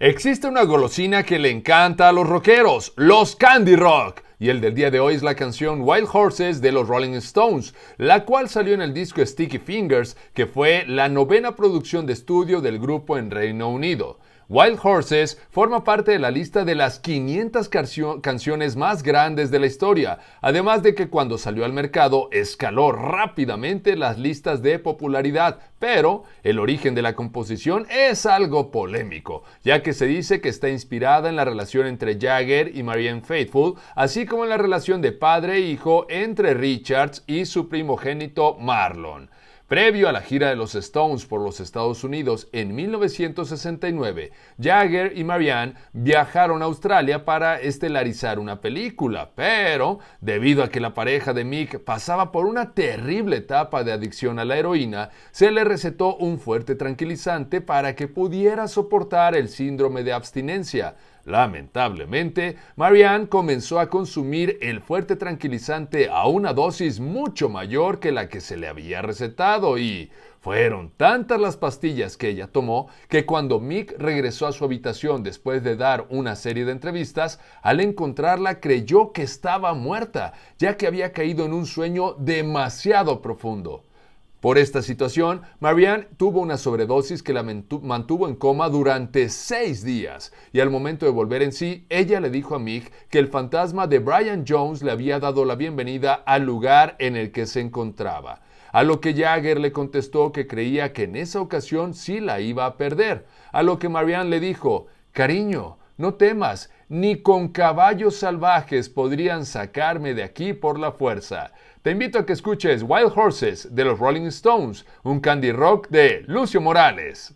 Existe una golosina que le encanta a los rockeros, los Candy Rock. Y el del día de hoy es la canción Wild Horses de los Rolling Stones, la cual salió en el disco Sticky Fingers, que fue la novena producción de estudio del grupo en Reino Unido. Wild Horses forma parte de la lista de las 500 canciones más grandes de la historia, además de que cuando salió al mercado escaló rápidamente las listas de popularidad, pero el origen de la composición es algo polémico, ya que se dice que está inspirada en la relación entre Jagger y Marianne Faithfull, así como en la relación de padre e hijo entre Richards y su primogénito Marlon. Previo a la gira de los Stones por los Estados Unidos en 1969, Jagger y Marianne viajaron a Australia para estelarizar una película, pero debido a que la pareja de Mick pasaba por una terrible etapa de adicción a la heroína, se le recetó un fuerte tranquilizante para que pudiera soportar el síndrome de abstinencia. Lamentablemente, Marianne comenzó a consumir el fuerte tranquilizante a una dosis mucho mayor que la que se le había recetado y fueron tantas las pastillas que ella tomó que cuando Mick regresó a su habitación después de dar una serie de entrevistas, al encontrarla creyó que estaba muerta, ya que había caído en un sueño demasiado profundo. Por esta situación, Marianne tuvo una sobredosis que la mantuvo en coma durante seis días y al momento de volver en sí, ella le dijo a Mick que el fantasma de Brian Jones le había dado la bienvenida al lugar en el que se encontraba. A lo que Jagger le contestó que creía que en esa ocasión sí la iba a perder. A lo que Marianne le dijo, cariño, no temas, ni con caballos salvajes podrían sacarme de aquí por la fuerza. Te invito a que escuches Wild Horses de los Rolling Stones, un candy rock de Lucio Morales.